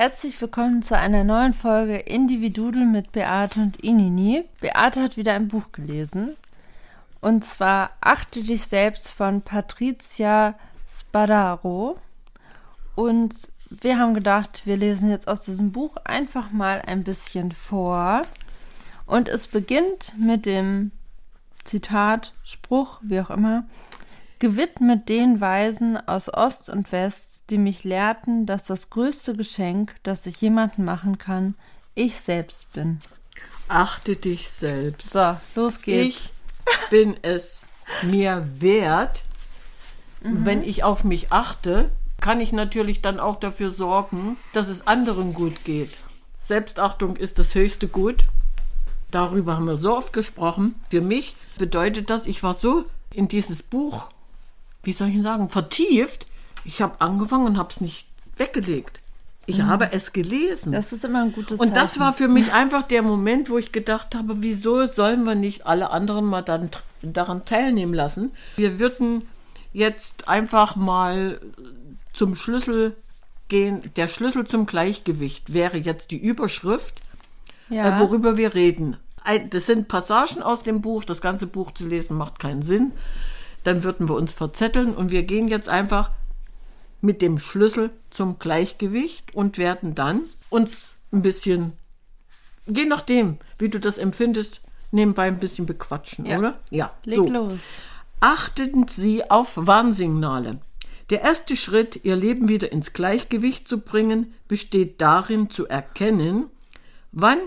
Herzlich willkommen zu einer neuen Folge Individudel mit Beate und Inini. Beate hat wieder ein Buch gelesen. Und zwar Achte dich selbst von Patricia Spadaro. Und wir haben gedacht, wir lesen jetzt aus diesem Buch einfach mal ein bisschen vor. Und es beginnt mit dem Zitat, Spruch, wie auch immer, gewidmet den Weisen aus Ost und West, die mich lehrten, dass das größte Geschenk, das ich jemandem machen kann, ich selbst bin. Achte dich selbst. So, los geht's. Ich bin es mir wert, mhm. wenn ich auf mich achte, kann ich natürlich dann auch dafür sorgen, dass es anderen gut geht. Selbstachtung ist das höchste Gut. Darüber haben wir so oft gesprochen. Für mich bedeutet das, ich war so in dieses Buch, wie soll ich sagen, vertieft, ich habe angefangen und habe es nicht weggelegt. Ich mhm. habe es gelesen. Das ist immer ein gutes Und das war für mich einfach der Moment, wo ich gedacht habe, wieso sollen wir nicht alle anderen mal dann daran teilnehmen lassen? Wir würden jetzt einfach mal zum Schlüssel gehen. Der Schlüssel zum Gleichgewicht wäre jetzt die Überschrift, ja. äh, worüber wir reden. Das sind Passagen aus dem Buch. Das ganze Buch zu lesen macht keinen Sinn. Dann würden wir uns verzetteln und wir gehen jetzt einfach mit dem Schlüssel zum Gleichgewicht und werden dann uns ein bisschen, je nachdem, wie du das empfindest, nebenbei ein bisschen bequatschen, ja. oder? Ja, leg so. los. Achten Sie auf Warnsignale. Der erste Schritt, Ihr Leben wieder ins Gleichgewicht zu bringen, besteht darin zu erkennen, wann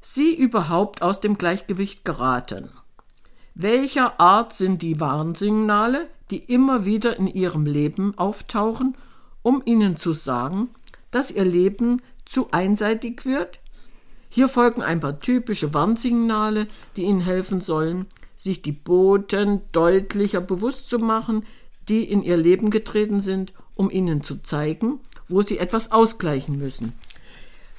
Sie überhaupt aus dem Gleichgewicht geraten. Welcher Art sind die Warnsignale, die immer wieder in ihrem Leben auftauchen, um ihnen zu sagen, dass ihr Leben zu einseitig wird? Hier folgen ein paar typische Warnsignale, die ihnen helfen sollen, sich die Boten deutlicher bewusst zu machen, die in ihr Leben getreten sind, um ihnen zu zeigen, wo sie etwas ausgleichen müssen.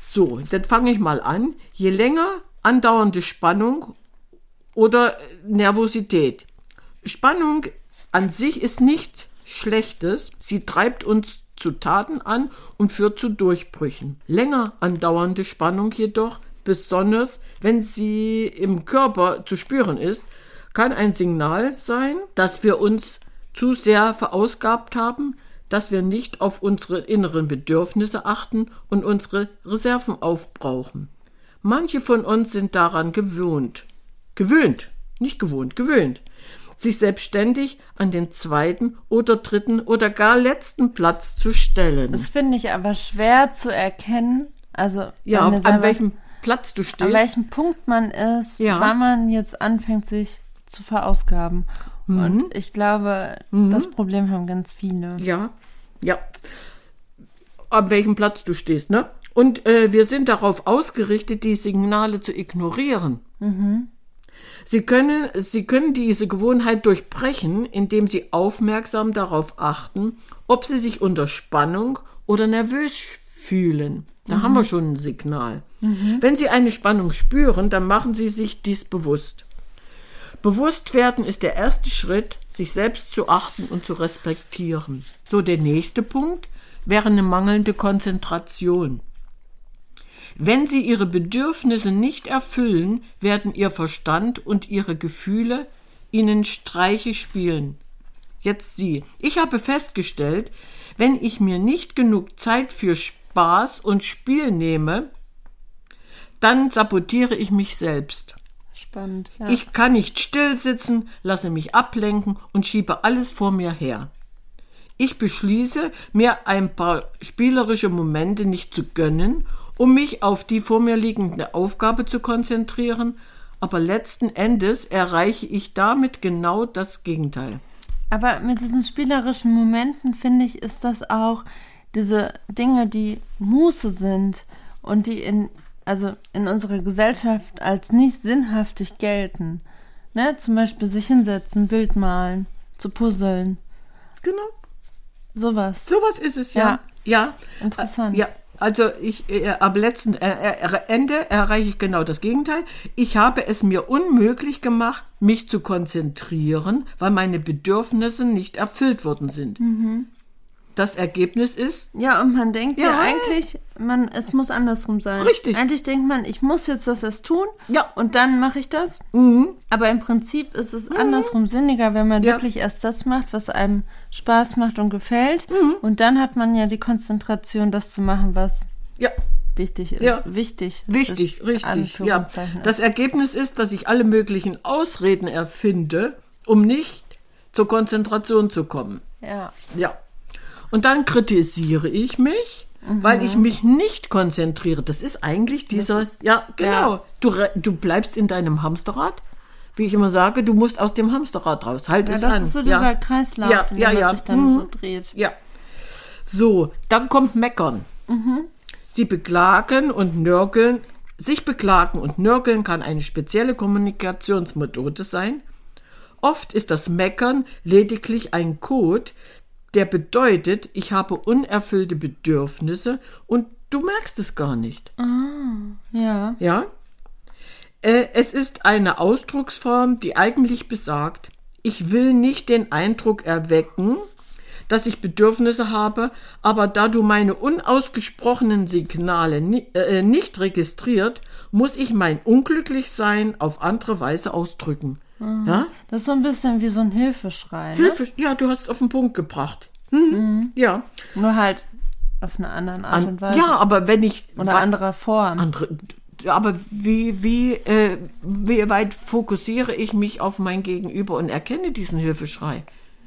So, dann fange ich mal an. Je länger andauernde Spannung oder Nervosität. Spannung an sich ist nicht Schlechtes, sie treibt uns zu Taten an und führt zu Durchbrüchen. Länger andauernde Spannung jedoch, besonders wenn sie im Körper zu spüren ist, kann ein Signal sein, dass wir uns zu sehr verausgabt haben, dass wir nicht auf unsere inneren Bedürfnisse achten und unsere Reserven aufbrauchen. Manche von uns sind daran gewöhnt. Gewöhnt, nicht gewohnt, gewöhnt sich selbstständig an den zweiten oder dritten oder gar letzten Platz zu stellen. Das finde ich aber schwer zu erkennen. Also ja, an selber, welchem Platz du stehst. An welchem Punkt man ist, ja. wann man jetzt anfängt, sich zu verausgaben. Mhm. Und ich glaube, mhm. das Problem haben ganz viele. Ja, ja. An welchem Platz du stehst, ne? Und äh, wir sind darauf ausgerichtet, die Signale zu ignorieren. Mhm. Sie können, Sie können diese Gewohnheit durchbrechen, indem Sie aufmerksam darauf achten, ob Sie sich unter Spannung oder nervös fühlen. Da mhm. haben wir schon ein Signal. Mhm. Wenn Sie eine Spannung spüren, dann machen Sie sich dies bewusst. Bewusst werden ist der erste Schritt, sich selbst zu achten und zu respektieren. So, der nächste Punkt wäre eine mangelnde Konzentration. Wenn sie ihre Bedürfnisse nicht erfüllen, werden ihr Verstand und ihre Gefühle ihnen Streiche spielen. Jetzt sie. Ich habe festgestellt, wenn ich mir nicht genug Zeit für Spaß und Spiel nehme, dann sabotiere ich mich selbst. spannend. Ja. Ich kann nicht still sitzen, lasse mich ablenken und schiebe alles vor mir her. Ich beschließe, mir ein paar spielerische Momente nicht zu gönnen, um mich auf die vor mir liegende Aufgabe zu konzentrieren, aber letzten Endes erreiche ich damit genau das Gegenteil. Aber mit diesen spielerischen Momenten, finde ich, ist das auch diese Dinge, die Muße sind und die in, also in unserer Gesellschaft als nicht sinnhaftig gelten. Ne? Zum Beispiel sich hinsetzen, Bild malen, zu puzzeln. Genau. Sowas. Sowas ist es, ja. Ja. Interessant. Ja, also ich äh, ab letzten äh, äh, Ende erreiche ich genau das Gegenteil. Ich habe es mir unmöglich gemacht, mich zu konzentrieren, weil meine Bedürfnisse nicht erfüllt worden sind. Das Ergebnis ist, Ja, und man denkt ja, Ja. eigentlich, man, es muss andersrum sein. Richtig. Eigentlich denkt man, ich muss jetzt das erst tun Ja. Mhm. und dann mache ich das. Aber im Prinzip ist es andersrum sinniger, wenn man Ja. wirklich erst das macht, was einem Spaß macht und gefällt. Mhm. Und dann hat man ja die Konzentration, das zu machen, was ja, wichtig ist. Ja. Wichtig. wichtig, richtig. Ja. Das Ergebnis ist, dass ich alle möglichen Ausreden erfinde, um nicht zur Konzentration zu kommen. ja. Ja. Und dann kritisiere ich mich, weil ich mich nicht konzentriere. Das ist eigentlich dieser, ist- ja, genau. ja. Du, du bleibst in deinem Hamsterrad. Wie ich immer sage, du musst aus dem Hamsterrad raus. Halt ja, es das an. ist so ja. dieser Kreislauf, Ja, in ja, man ja. sich dann Mhm. so dreht. Ja. So, dann kommt Meckern. Sie beklagen und nörgeln. Sich beklagen und nörgeln kann eine spezielle Kommunikationsmethode sein. Oft ist das Meckern lediglich ein Code, der bedeutet, ich habe unerfüllte Bedürfnisse und du merkst es gar nicht. Ja. Ja? Äh, es ist eine Ausdrucksform, die eigentlich besagt, ich will nicht den Eindruck erwecken, dass ich Bedürfnisse habe, aber da du meine unausgesprochenen Signale ni äh, nicht registriert, muss ich mein Unglücklichsein auf andere Weise ausdrücken. Ja? Das ist so ein bisschen wie so ein Hilfeschrei. Ne? Hilfe, ja, du hast es auf den Punkt gebracht. Mhm. Ja. Nur halt auf eine andere Art und Weise. ja, aber wenn ich Oder anderer Form. andere. Aber wie, wie, äh, wie weit fokussiere ich mich auf mein Gegenüber und erkenne diesen Hilfeschrei?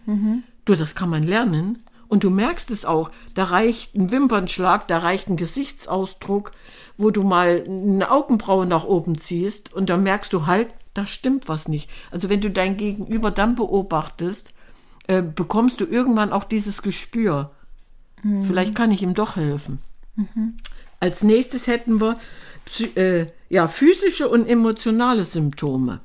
Du, das kann man lernen. Und du merkst es auch. Da reicht ein Wimpernschlag, da reicht ein Gesichtsausdruck, wo du mal eine Augenbraue nach oben ziehst und dann merkst du halt, da stimmt was nicht. Also wenn du dein Gegenüber dann beobachtest, äh, bekommst du irgendwann auch dieses Gespür. Vielleicht kann ich ihm doch helfen. Als nächstes hätten wir äh, ja, physische und emotionale Symptome.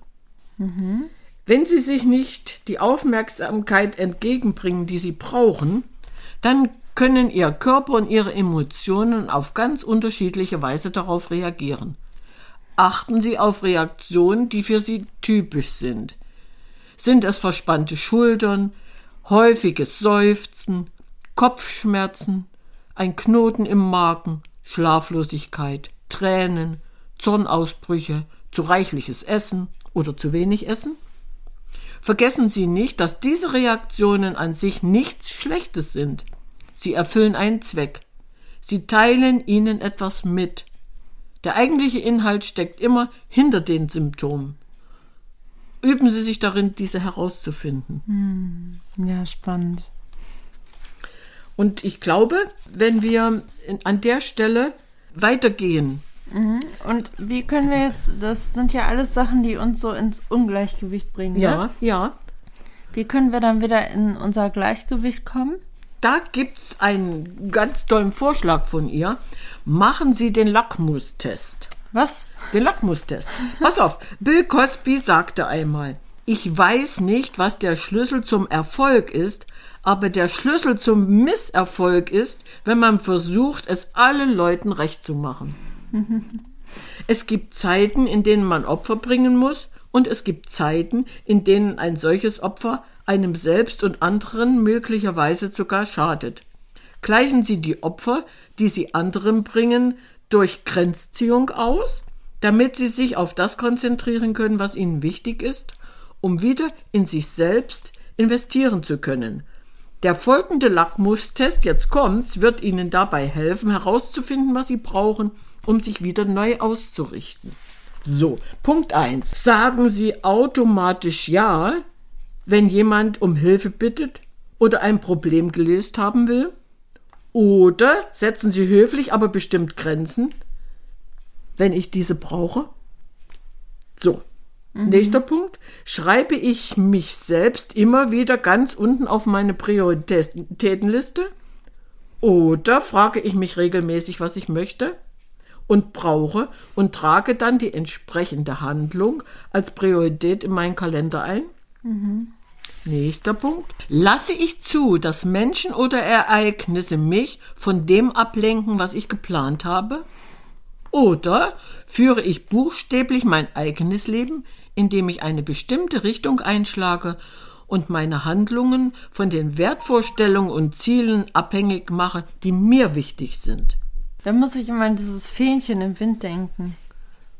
Wenn Sie sich nicht die Aufmerksamkeit entgegenbringen, die Sie brauchen, dann können Ihr Körper und Ihre Emotionen auf ganz unterschiedliche Weise darauf reagieren. Achten Sie auf Reaktionen, die für Sie typisch sind. Sind es verspannte Schultern, häufiges Seufzen, Kopfschmerzen, ein Knoten im Magen, Schlaflosigkeit, Tränen, Zornausbrüche, zu reichliches Essen oder zu wenig Essen? Vergessen Sie nicht, dass diese Reaktionen an sich nichts Schlechtes sind. Sie erfüllen einen Zweck. Sie teilen Ihnen etwas mit. Der eigentliche Inhalt steckt immer hinter den Symptomen. Üben Sie sich darin, diese herauszufinden. Ja, spannend. Und ich glaube, wenn wir an der Stelle weitergehen, Und wie können wir jetzt, das sind ja alles Sachen, die uns so ins Ungleichgewicht bringen. ja, Ne? ja, Wie können wir dann wieder in unser Gleichgewicht kommen? Da gibt's einen ganz tollen Vorschlag von ihr. Machen Sie den Lackmustest. Was? Den Lackmustest. Pass auf, Bill Cosby sagte einmal, ich weiß nicht, was der Schlüssel zum Erfolg ist, aber der Schlüssel zum Misserfolg ist, wenn man versucht, es allen Leuten recht zu machen. Es gibt Zeiten, in denen man Opfer bringen muss, und es gibt Zeiten, in denen ein solches Opfer einem selbst und anderen möglicherweise sogar schadet. Gleichen Sie die Opfer, die Sie anderen bringen, durch Grenzziehung aus, damit Sie sich auf das konzentrieren können, was Ihnen wichtig ist, um wieder in sich selbst investieren zu können. Der folgende Lackmustest, jetzt kommt's, wird Ihnen dabei helfen, herauszufinden, was Sie brauchen, um sich wieder neu auszurichten. So, Punkt 1. Sagen Sie automatisch Ja, wenn jemand um Hilfe bittet oder ein Problem gelöst haben will? Oder setzen Sie höflich, aber bestimmt Grenzen, wenn ich diese brauche? So. Nächster Punkt. Schreibe ich mich selbst immer wieder ganz unten auf meine Prioritätenliste? Oder frage ich mich regelmäßig, was ich möchte und brauche und trage dann die entsprechende Handlung als Priorität in meinen Kalender ein? Nächster Punkt. Lasse ich zu, dass Menschen oder Ereignisse mich von dem ablenken, was ich geplant habe? Oder führe ich buchstäblich mein eigenes Leben, indem ich eine bestimmte Richtung einschlage und meine Handlungen von den Wertvorstellungen und Zielen abhängig mache, die mir wichtig sind? Da muss ich immer an dieses Fähnchen im Wind denken.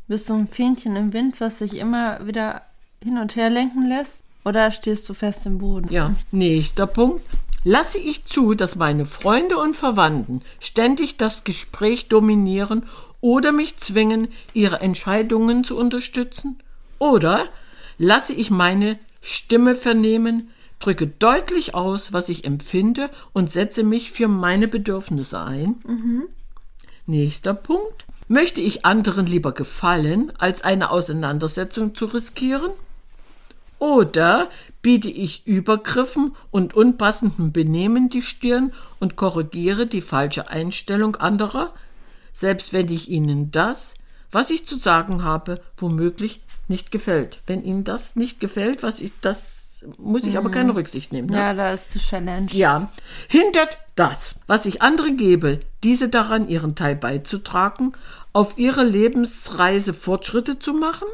Bist du ein Fähnchen im Wind, was sich immer wieder hin und her lenken lässt? Oder stehst du fest im Boden? Ja, nächster Punkt. Lasse ich zu, dass meine Freunde und Verwandten ständig das Gespräch dominieren oder mich zwingen, ihre Entscheidungen zu unterstützen? Oder lasse ich meine Stimme vernehmen, drücke deutlich aus, was ich empfinde und setze mich für meine Bedürfnisse ein? Nächster Punkt. Möchte ich anderen lieber gefallen, als eine Auseinandersetzung zu riskieren? Oder biete ich Übergriffen und unpassendem Benehmen die Stirn und korrigiere die falsche Einstellung anderer, selbst wenn ich ihnen das, was ich zu sagen habe, womöglich nicht gefällt. Wenn ihnen das nicht gefällt, was ich das muss ich aber keine Rücksicht nehmen. Ne? Ja, da ist die Challenge. Ja, hindert das, was ich andere gebe, diese daran, ihren Teil beizutragen, auf ihrer Lebensreise Fortschritte zu machen?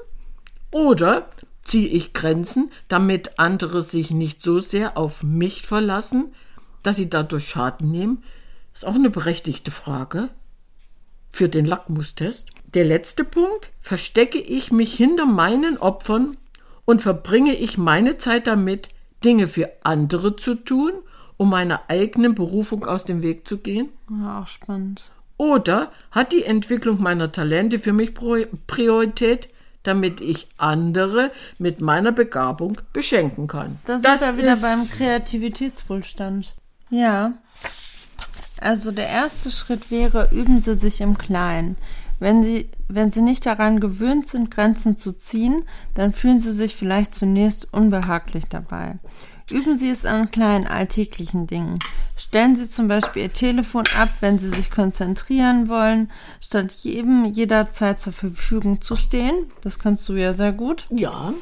Oder ziehe ich Grenzen, damit andere sich nicht so sehr auf mich verlassen, dass sie dadurch Schaden nehmen? Ist auch eine berechtigte Frage für den Lackmustest. Der letzte Punkt, verstecke ich mich hinter meinen Opfern und verbringe ich meine Zeit damit, Dinge für andere zu tun, um meiner eigenen Berufung aus dem Weg zu gehen? Ja, auch spannend. Oder hat die Entwicklung meiner Talente für mich Priorität, damit ich andere mit meiner Begabung beschenken kann? Da sind Das wir wieder ist- beim Kreativitätswohlstand. Ja. Also der erste Schritt wäre, üben Sie sich im Kleinen. Wenn Sie, wenn Sie nicht daran gewöhnt sind, Grenzen zu ziehen, dann fühlen Sie sich vielleicht zunächst unbehaglich dabei. Üben Sie es an kleinen alltäglichen Dingen. Stellen Sie zum Beispiel Ihr Telefon ab, wenn Sie sich konzentrieren wollen, statt jedem jederzeit zur Verfügung zu stehen. Das kannst du ja sehr gut. Ja,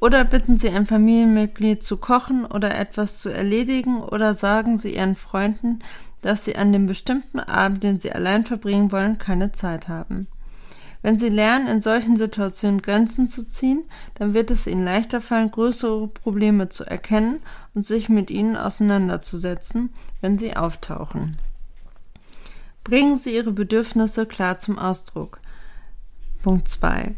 Oder bitten Sie ein Familienmitglied zu kochen oder etwas zu erledigen oder sagen Sie Ihren Freunden, dass Sie an dem bestimmten Abend, den Sie allein verbringen wollen, keine Zeit haben. Wenn Sie lernen, in solchen Situationen Grenzen zu ziehen, dann wird es Ihnen leichter fallen, größere Probleme zu erkennen und sich mit ihnen auseinanderzusetzen, wenn sie auftauchen. Bringen Sie Ihre Bedürfnisse klar zum Ausdruck. Punkt 2.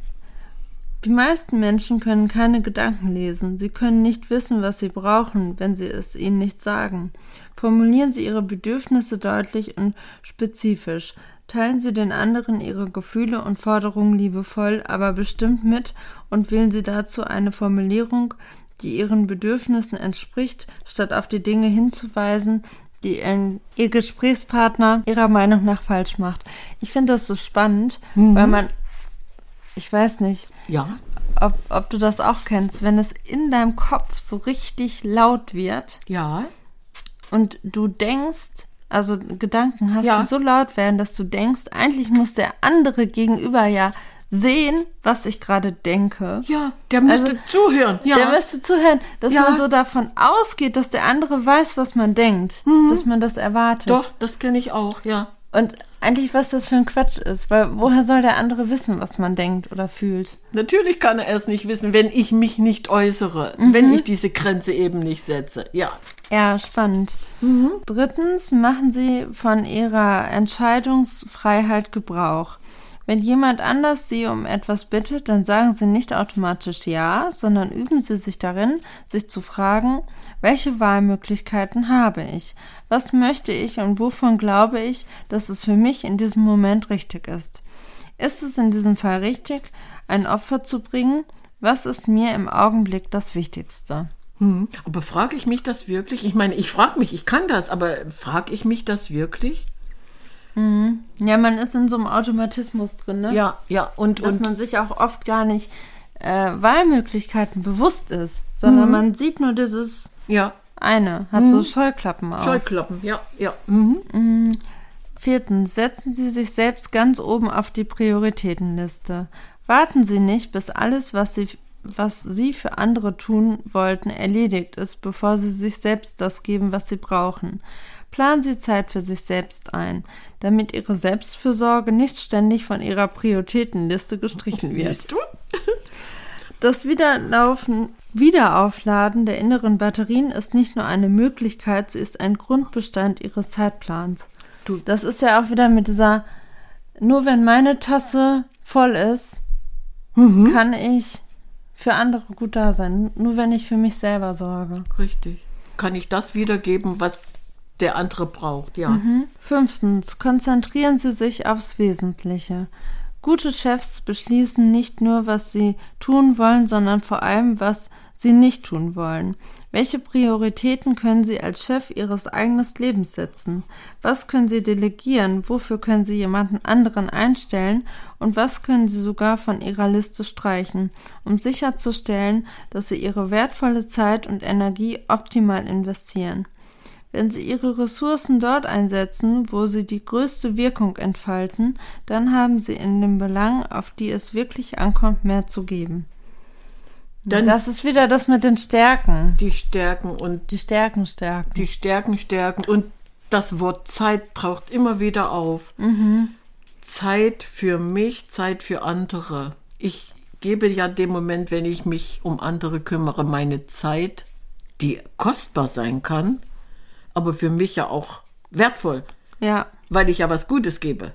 Die meisten Menschen können keine Gedanken lesen. Sie können nicht wissen, was sie brauchen, wenn sie es ihnen nicht sagen. Formulieren Sie Ihre Bedürfnisse deutlich und spezifisch. Teilen Sie den anderen Ihre Gefühle und Forderungen liebevoll, aber bestimmt mit und wählen Sie dazu eine Formulierung, die Ihren Bedürfnissen entspricht, statt auf die Dinge hinzuweisen, die Ihr Gesprächspartner Ihrer Meinung nach falsch macht. Ich finde das so spannend, weil man, ich weiß nicht, ja, ob, ob du das auch kennst, wenn es in deinem Kopf so richtig laut wird ja, und du denkst, also Gedanken hast, Ja. die so laut werden, dass du denkst, eigentlich muss der andere gegenüber ja sehen, was ich gerade denke. ja, der müsste Also, zuhören. Ja, Der müsste zuhören, dass Ja. man so davon ausgeht, dass der andere weiß, was man denkt, dass man das erwartet. Mhm. doch, das kenne ich auch, ja. Und eigentlich, was das für ein Quatsch ist, weil woher soll der andere wissen, was man denkt oder fühlt? Natürlich kann er es nicht wissen, wenn ich mich nicht äußere, Mhm. wenn ich diese Grenze eben nicht setze. Ja. Ja, spannend. Drittens, machen Sie von Ihrer Entscheidungsfreiheit Gebrauch. Wenn jemand anders Sie um etwas bittet, dann sagen Sie nicht automatisch Ja, sondern üben Sie sich darin, sich zu fragen, welche Wahlmöglichkeiten habe ich? Was möchte ich und wovon glaube ich, dass es für mich in diesem Moment richtig ist? Ist es in diesem Fall richtig, ein Opfer zu bringen? Was ist mir im Augenblick das Wichtigste? Hm, aber frage ich mich das wirklich? Ich meine, ich frage mich, ich kann das, aber frage ich mich das wirklich? Ja, man ist in so einem Automatismus drin, ne? Ja, ja, und, Dass und man sich auch oft gar nicht äh, Wahlmöglichkeiten bewusst ist, sondern Mhm. man sieht nur dieses ja, eine, hat so Scheuklappen auf. Scheuklappen, ja, ja. Mhm. Viertens, setzen Sie sich selbst ganz oben auf die Prioritätenliste. Warten Sie nicht, bis alles, was Sie, was Sie für andere tun wollten, erledigt ist, bevor Sie sich selbst das geben, was Sie brauchen. Planen Sie Zeit für sich selbst ein, damit Ihre Selbstfürsorge nicht ständig von Ihrer Prioritätenliste gestrichen wird. Siehst du? Das Wiederlaufen, Wiederaufladen der inneren Batterien ist nicht nur eine Möglichkeit, sie ist ein Grundbestand ihres Zeitplans. Du, das ist ja auch wieder mit dieser, nur wenn meine Tasse voll ist, kann ich für andere gut da sein. Nur wenn ich für mich selber sorge. Richtig. Kann ich das wiedergeben, was der andere braucht, ja. Fünftens, konzentrieren Sie sich aufs Wesentliche. Gute Chefs beschließen nicht nur, was sie tun wollen, sondern vor allem, was sie nicht tun wollen. Welche Prioritäten können Sie als Chef Ihres eigenen Lebens setzen? Was können Sie delegieren? Wofür können Sie jemanden anderen einstellen? Und was können Sie sogar von Ihrer Liste streichen, um sicherzustellen, dass Sie Ihre wertvolle Zeit und Energie optimal investieren? Wenn Sie Ihre Ressourcen dort einsetzen, wo sie die größte Wirkung entfalten, dann haben Sie in den Belangen, auf die es wirklich ankommt, mehr zu geben. Dann das ist wieder das mit den Stärken. die Stärken und Die Stärken stärken. die Stärken stärken. Und das Wort Zeit taucht immer wieder auf. Zeit für mich, Zeit für andere. Ich gebe ja dem Moment, wenn ich mich um andere kümmere, meine Zeit, die kostbar sein kann, aber für mich ja auch wertvoll, ja. weil ich ja was Gutes gebe.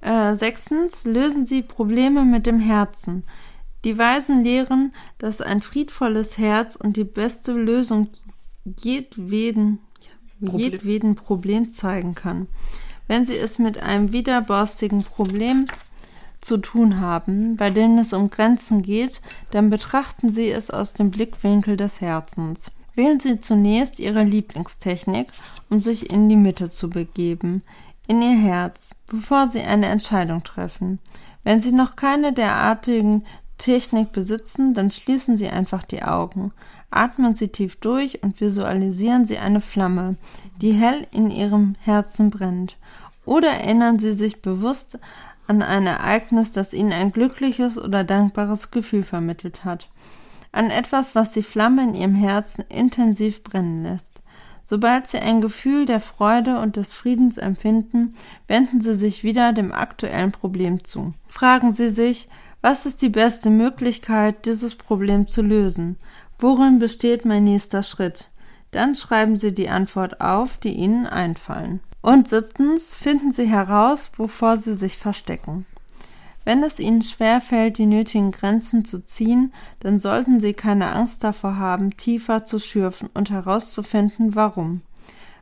Äh, sechstens, lösen Sie Probleme mit dem Herzen. Die Weisen lehren, dass ein friedvolles Herz und die beste Lösung jedweden, Problem. jedweden Problem zeigen kann. Wenn Sie es mit einem widerborstigen Problem zu tun haben, bei denen es um Grenzen geht, dann betrachten Sie es aus dem Blickwinkel des Herzens. Wählen Sie zunächst Ihre Lieblingstechnik, um sich in die Mitte zu begeben, in Ihr Herz, bevor Sie eine Entscheidung treffen. Wenn Sie noch keine derartigen Technik besitzen, dann schließen Sie einfach die Augen. Atmen Sie tief durch und visualisieren Sie eine Flamme, die hell in Ihrem Herzen brennt. Oder erinnern Sie sich bewusst an ein Ereignis, das Ihnen ein glückliches oder dankbares Gefühl vermittelt hat. An etwas, was die Flamme in Ihrem Herzen intensiv brennen lässt. Sobald Sie ein Gefühl der Freude und des Friedens empfinden, wenden Sie sich wieder dem aktuellen Problem zu. Fragen Sie sich, was ist die beste Möglichkeit, dieses Problem zu lösen? Worin besteht mein nächster Schritt? Dann schreiben Sie die Antwort auf, die Ihnen einfallen. Und siebtens, finden Sie heraus, wovor Sie sich verstecken. Wenn es Ihnen schwerfällt, die nötigen Grenzen zu ziehen, dann sollten Sie keine Angst davor haben, tiefer zu schürfen und herauszufinden, warum.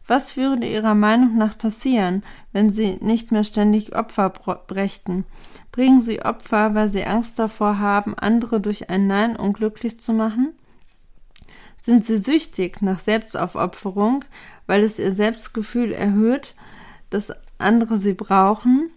Was würde Ihrer Meinung nach passieren, wenn Sie nicht mehr ständig Opfer brächten? Bringen Sie Opfer, weil Sie Angst davor haben, andere durch ein Nein unglücklich zu machen? Sind Sie süchtig nach Selbstaufopferung, weil es Ihr Selbstgefühl erhöht, dass andere Sie brauchen?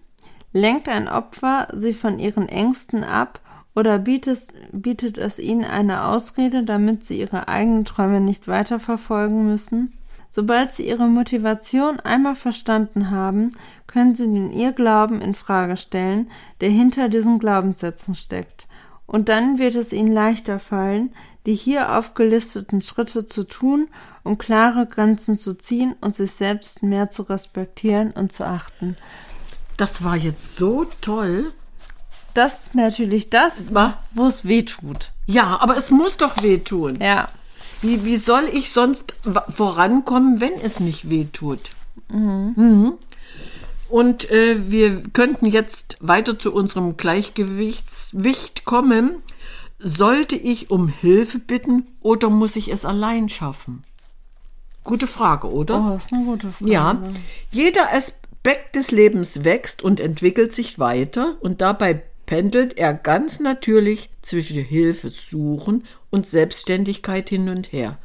Lenkt ein Opfer Sie von Ihren Ängsten ab oder bietet, bietet es Ihnen eine Ausrede, damit Sie Ihre eigenen Träume nicht weiterverfolgen müssen? Sobald Sie Ihre Motivation einmal verstanden haben, können Sie den Irrglauben in Frage stellen, der hinter diesen Glaubenssätzen steckt. Und dann wird es Ihnen leichter fallen, die hier aufgelisteten Schritte zu tun, um klare Grenzen zu ziehen und sich selbst mehr zu respektieren und zu achten. Das war jetzt so toll. Das ist natürlich das, wo es weh tut. Ja, aber es muss doch wehtun. Ja. Wie, wie soll ich sonst vorankommen, wenn es nicht wehtut? Mhm. Und äh, wir könnten jetzt weiter zu unserem Gleichgewichtswicht kommen. Sollte ich um Hilfe bitten oder muss ich es allein schaffen? Gute Frage, oder? Oh, das ist eine gute Frage. Ja, jeder Aspekt des Lebens wächst und entwickelt sich weiter und dabei pendelt er ganz natürlich zwischen Hilfe suchen und Selbstständigkeit hin und her.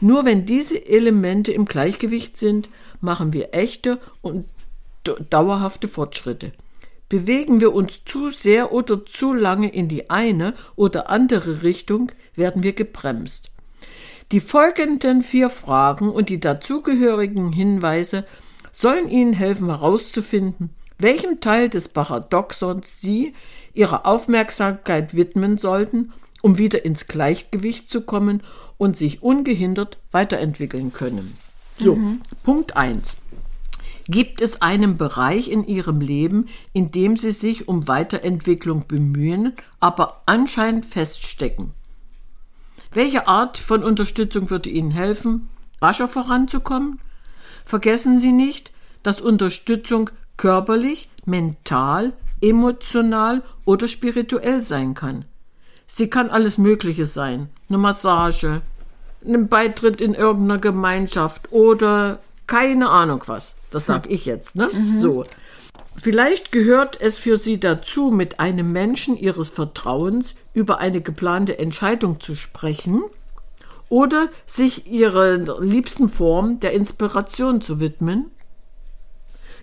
Nur wenn diese Elemente im Gleichgewicht sind, machen wir echte und dauerhafte Fortschritte. Bewegen wir uns zu sehr oder zu lange in die eine oder andere Richtung, werden wir gebremst. Die folgenden vier Fragen und die dazugehörigen Hinweise sollen Ihnen helfen herauszufinden, welchem Teil des Paradoxons Sie Ihre Aufmerksamkeit widmen sollten, um wieder ins Gleichgewicht zu kommen und sich ungehindert weiterentwickeln können. So, mhm. Punkt 1. Gibt es einen Bereich in Ihrem Leben, in dem Sie sich um Weiterentwicklung bemühen, aber anscheinend feststecken? Welche Art von Unterstützung würde Ihnen helfen, rascher voranzukommen? Vergessen Sie nicht, dass Unterstützung körperlich, mental, emotional oder spirituell sein kann. Sie kann alles Mögliche sein. Eine Massage, ein Beitritt in irgendeiner Gemeinschaft oder keine Ahnung was. Das sag hm. ich jetzt, ne? Mhm. So. Vielleicht gehört es für Sie dazu, mit einem Menschen Ihres Vertrauens über eine geplante Entscheidung zu sprechen oder sich Ihrer liebsten Form der Inspiration zu widmen.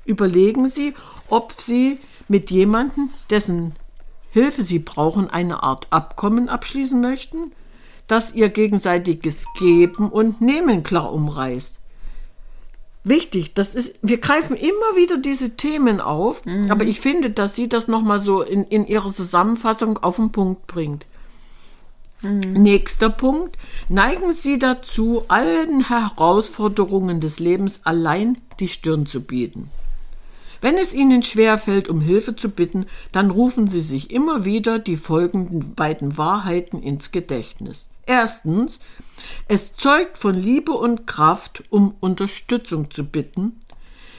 Überlegen Sie, ob Sie mit jemandem, dessen Hilfe Sie brauchen, eine Art Abkommen abschließen möchten, das Ihr gegenseitiges Geben und Nehmen klar umreißt wichtig. Das ist, wir greifen immer wieder diese Themen auf, mhm. aber ich finde, dass sie das nochmal so in, in ihrer Zusammenfassung auf den Punkt bringt. Mhm. Nächster Punkt. Neigen Sie dazu, allen Herausforderungen des Lebens allein die Stirn zu bieten. Wenn es Ihnen schwerfällt, um Hilfe zu bitten, dann rufen Sie sich immer wieder die folgenden beiden Wahrheiten ins Gedächtnis. Erstens, es zeugt von Liebe und Kraft, um Unterstützung zu bitten.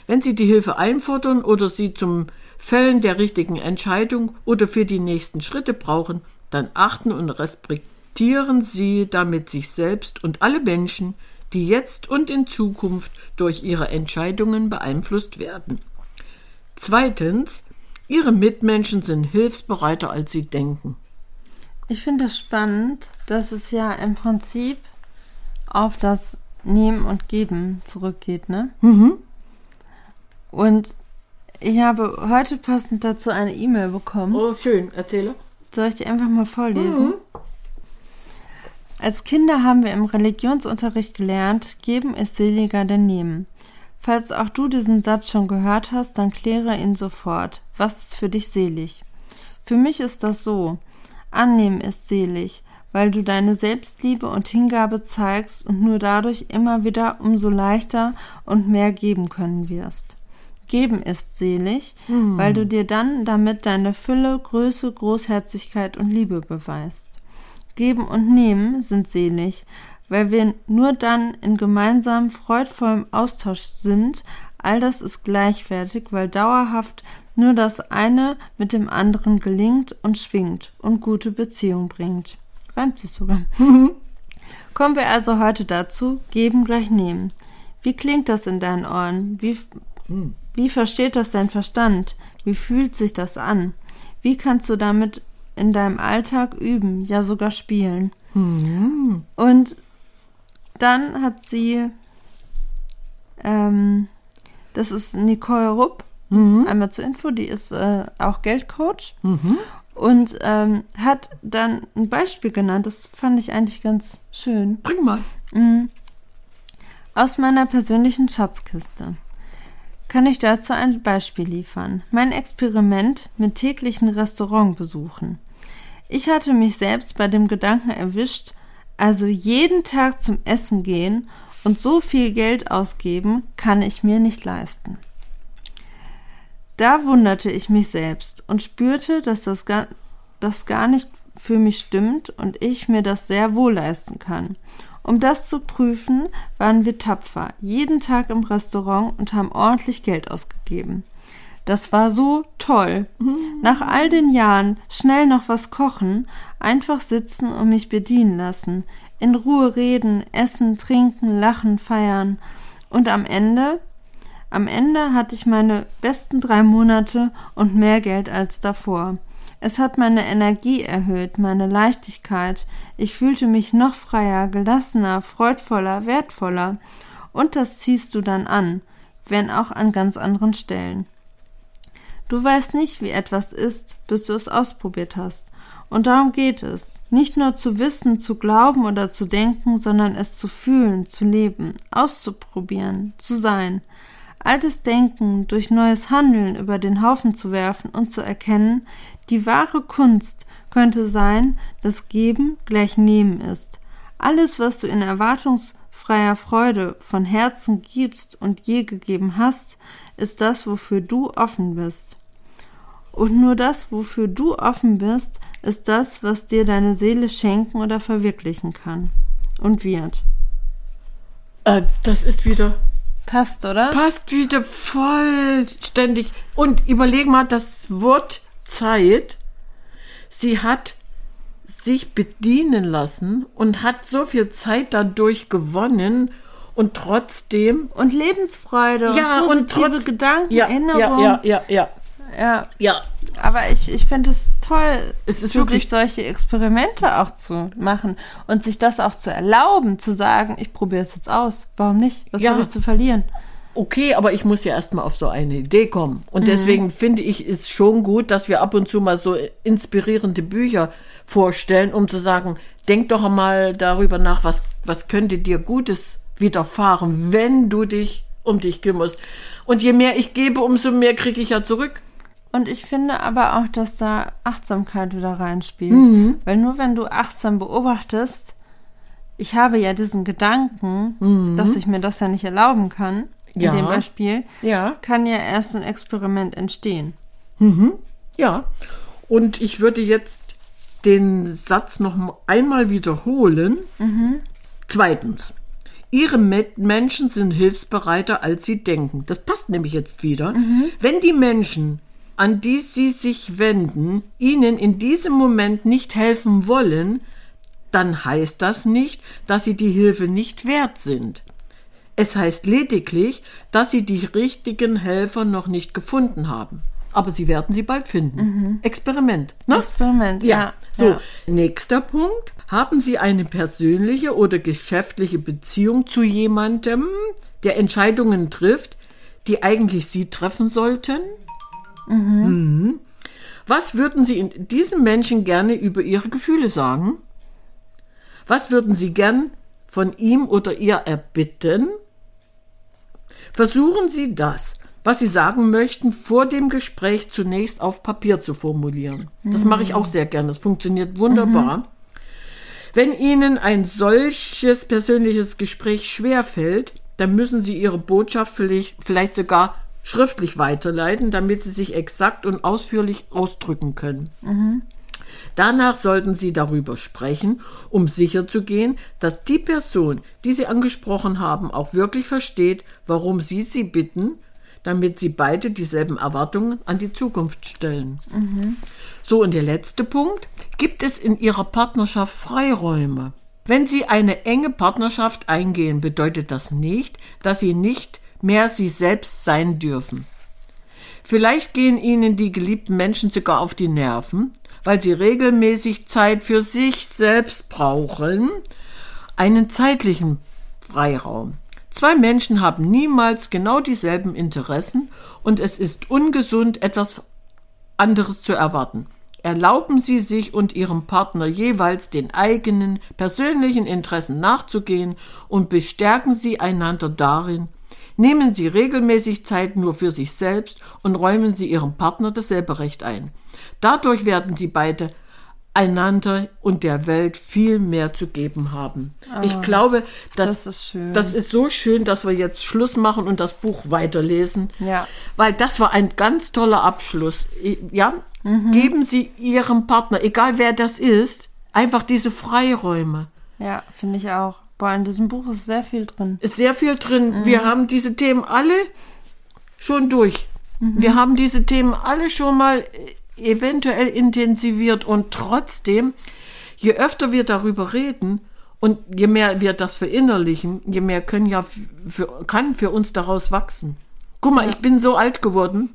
Wenn Sie die Hilfe einfordern oder sie zum Fällen der richtigen Entscheidung oder für die nächsten Schritte brauchen, dann achten und respektieren Sie damit sich selbst und alle Menschen, die jetzt und in Zukunft durch Ihre Entscheidungen beeinflusst werden. Zweitens, Ihre Mitmenschen sind hilfsbereiter, als Sie denken. Ich finde das spannend, dass es ja im Prinzip auf das Nehmen und Geben zurückgeht, ne? Mhm. Und ich habe heute passend dazu eine E-Mail bekommen. Oh, schön. Erzähle. Soll ich die einfach mal vorlesen? Mhm. Als Kinder haben wir im Religionsunterricht gelernt, geben ist seliger denn nehmen. Falls auch du diesen Satz schon gehört hast, dann kläre ihn sofort. Was ist für dich selig? Für mich ist das so. Annehmen ist selig, weil du deine Selbstliebe und Hingabe zeigst und nur dadurch immer wieder umso leichter und mehr geben können wirst. Geben ist selig, hm. weil du dir dann damit deine Fülle, Größe, Großherzigkeit und Liebe beweist. Geben und Nehmen sind selig, weil wir nur dann in gemeinsamem, freudvollem Austausch sind. All das ist gleichwertig, weil dauerhaft nur das eine mit dem anderen gelingt und schwingt und gute Beziehung bringt. Reimt sich sogar. Kommen wir also heute dazu, geben gleich nehmen. Wie klingt das in deinen Ohren? Wie, wie versteht das dein Verstand? Wie fühlt sich das an? Wie kannst du damit in deinem Alltag üben, ja sogar spielen? Mhm. Und dann hat sie, ähm, das ist Nicole Rupp, Mhm. Einmal zur Info, die ist äh, auch Geldcoach mhm. und ähm, hat dann ein Beispiel genannt. Das fand ich eigentlich ganz schön. Bring mal. Mhm. Aus meiner persönlichen Schatzkiste kann ich dazu ein Beispiel liefern. Mein Experiment mit täglichen Restaurantbesuchen. Ich hatte mich selbst bei dem Gedanken erwischt, also jeden Tag zum Essen gehen und so viel Geld ausgeben kann ich mir nicht leisten. Da wunderte ich mich selbst und spürte, dass das gar, das gar nicht für mich stimmt und ich mir das sehr wohl leisten kann. Um das zu prüfen, waren wir tapfer, jeden Tag im Restaurant und haben ordentlich Geld ausgegeben. Das war so toll. Nach all den Jahren schnell noch was kochen, einfach sitzen und mich bedienen lassen, in Ruhe reden, essen, trinken, lachen, feiern und am Ende am Ende hatte ich meine besten drei Monate und mehr Geld als davor. Es hat meine Energie erhöht, meine Leichtigkeit. Ich fühlte mich noch freier, gelassener, freudvoller, wertvoller. Und das ziehst du dann an, wenn auch an ganz anderen Stellen. Du weißt nicht, wie etwas ist, bis du es ausprobiert hast. Und darum geht es. Nicht nur zu wissen, zu glauben oder zu denken, sondern es zu fühlen, zu leben, auszuprobieren, zu sein. Altes Denken durch neues Handeln über den Haufen zu werfen und zu erkennen, die wahre Kunst könnte sein, dass Geben gleich Nehmen ist. Alles, was du in erwartungsfreier Freude von Herzen gibst und je gegeben hast, ist das, wofür du offen bist. Und nur das, wofür du offen bist, ist das, was dir deine Seele schenken oder verwirklichen kann. Und wird. Äh, das ist wieder. Passt, oder? Passt wieder vollständig. Und überleg mal das Wort Zeit. Sie hat sich bedienen lassen und hat so viel Zeit dadurch gewonnen und trotzdem und Lebensfreude ja und und trotz Gedanken, ja, Erinnerung. ja ja ja ja. ja Aber ich, ich finde es toll, Es ist für wirklich- sich solche Experimente auch zu machen und sich das auch zu erlauben, zu sagen, ich probiere es jetzt aus. Warum nicht? Was Ja. habe ich zu verlieren? Okay, aber ich muss ja erstmal auf so eine Idee kommen. Und Mhm. deswegen finde ich es schon gut, dass wir ab und zu mal so inspirierende Bücher vorstellen, um zu sagen, denk doch mal darüber nach, was, was könnte dir Gutes widerfahren, wenn du dich um dich kümmerst. Und je mehr ich gebe, umso mehr kriege ich ja zurück. Und ich finde aber auch, dass da Achtsamkeit wieder reinspielt. Mhm. Weil nur wenn du achtsam beobachtest, ich habe ja diesen Gedanken, dass ich mir das ja nicht erlauben kann, in Mhm. Ja. dem Beispiel, Ja. kann ja erst ein Experiment entstehen. Ja. Und ich würde jetzt den Satz noch einmal wiederholen. Zweitens. Ihre Menschen sind hilfsbereiter, als sie denken. Das passt nämlich jetzt wieder. Wenn die Menschen, an die sie sich wenden, ihnen in diesem Moment nicht helfen wollen, dann heißt das nicht, dass sie die Hilfe nicht wert sind. Es heißt lediglich, dass sie die richtigen Helfer noch nicht gefunden haben. Aber sie werden sie bald finden. Experiment. Ne? Experiment, Ja. ja. So, ja. nächster Punkt. Haben Sie eine persönliche oder geschäftliche Beziehung zu jemandem, der Entscheidungen trifft, die eigentlich Sie treffen sollten? Mhm. Was würden Sie in diesem Menschen gerne über Ihre Gefühle sagen? Was würden Sie gern von ihm oder ihr erbitten? Versuchen Sie das, was Sie sagen möchten, vor dem Gespräch zunächst auf Papier zu formulieren. Das mache ich auch sehr gern. Das funktioniert wunderbar. Wenn Ihnen ein solches persönliches Gespräch schwerfällt, dann müssen Sie Ihre Botschaft vielleicht, vielleicht sogar schriftlich weiterleiten, damit Sie sich exakt und ausführlich ausdrücken können. Danach sollten Sie darüber sprechen, um sicherzugehen, dass die Person, die Sie angesprochen haben, auch wirklich versteht, warum Sie sie bitten, damit Sie beide dieselben Erwartungen an die Zukunft stellen. So, und der letzte Punkt. Gibt es in Ihrer Partnerschaft Freiräume? Wenn Sie eine enge Partnerschaft eingehen, bedeutet das nicht, dass Sie nicht mehr Sie selbst sein dürfen. Vielleicht gehen Ihnen die geliebten Menschen sogar auf die Nerven, weil sie regelmäßig Zeit für sich selbst brauchen, einen zeitlichen Freiraum. Zwei Menschen haben niemals genau dieselben Interessen und es ist ungesund, etwas anderes zu erwarten. Erlauben Sie sich und Ihrem Partner jeweils den eigenen persönlichen Interessen nachzugehen und bestärken Sie einander darin. Nehmen Sie regelmäßig Zeit nur für sich selbst und räumen Sie Ihrem Partner dasselbe Recht ein. Dadurch werden Sie beide einander und der Welt viel mehr zu geben haben. ich glaube, dass, Ah, das ist schön. das ist so schön, dass wir jetzt Schluss machen und das Buch weiterlesen. Ja. Weil das war ein ganz toller Abschluss. Ja, Mhm. geben Sie Ihrem Partner, egal wer das ist, einfach diese Freiräume. Ja, finde ich auch. Boah, in diesem Buch ist sehr viel drin. Ist sehr viel drin. Wir Mhm. haben diese Themen alle schon durch. Mhm. Wir haben diese Themen alle schon mal äh, eventuell intensiviert und trotzdem, je öfter wir darüber reden und je mehr wir das verinnerlichen, je mehr können ja für, kann für uns daraus wachsen. Guck mal, ich bin so alt geworden.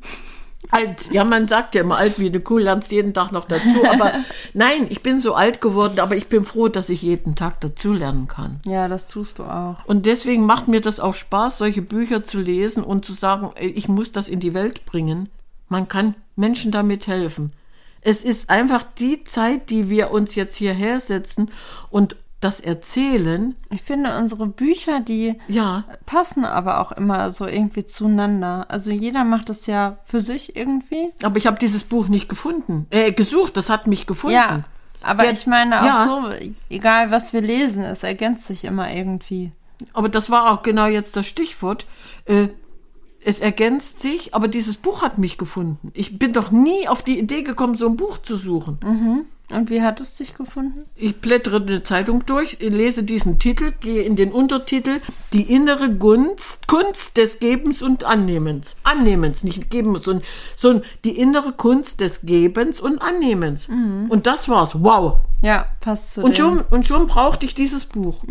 alt. Ja, man sagt ja immer alt wie eine Kuh, lernst jeden Tag noch dazu. Aber nein, ich bin so alt geworden, aber ich bin froh, dass ich jeden Tag dazu lernen kann. Ja, das tust du auch. Und deswegen macht mir das auch Spaß, solche Bücher zu lesen und zu sagen, ich muss das in die Welt bringen. Man kann Menschen damit helfen. Es ist einfach die Zeit, die wir uns jetzt hierher setzen und das erzählen. Ich finde, unsere Bücher, die Ja, passen aber auch immer so irgendwie zueinander. Also jeder macht es ja für sich irgendwie. aber ich habe dieses Buch nicht gefunden. Äh, gesucht, das hat mich gefunden. Ja, aber Ja, ich meine auch ja. so, egal was wir lesen, es ergänzt sich immer irgendwie. Aber das war auch genau jetzt das Stichwort. Äh, es ergänzt sich, aber dieses Buch hat mich gefunden. Ich bin doch nie auf die Idee gekommen, so ein Buch zu suchen. Und wie hat es dich gefunden? Ich blättere eine Zeitung durch, lese diesen Titel, gehe in den Untertitel Die innere Gunst, Kunst des Gebens und Annehmens. Annehmens, nicht Gebens, sondern, sondern die innere Kunst des Gebens und Annehmens. Und das war's. Wow. Ja, passt zu Und dem. schon, und schon brauchte ich dieses Buch.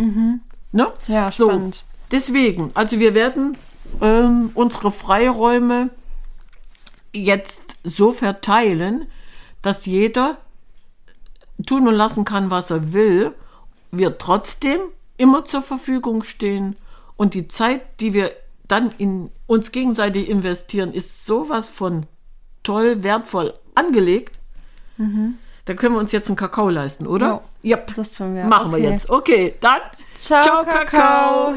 Ne? Ja, so, spannend. Deswegen, also wir werden ähm, unsere Freiräume jetzt so verteilen, dass jeder tun und lassen kann, was er will, wir trotzdem immer zur Verfügung stehen. Und die Zeit, die wir dann in uns gegenseitig investieren, ist sowas von toll, wertvoll angelegt. Da können wir uns jetzt einen Kakao leisten, oder? Ja, Yep. das tun wir. Machen wir Okay. jetzt. Okay, dann. Ciao, Kakao.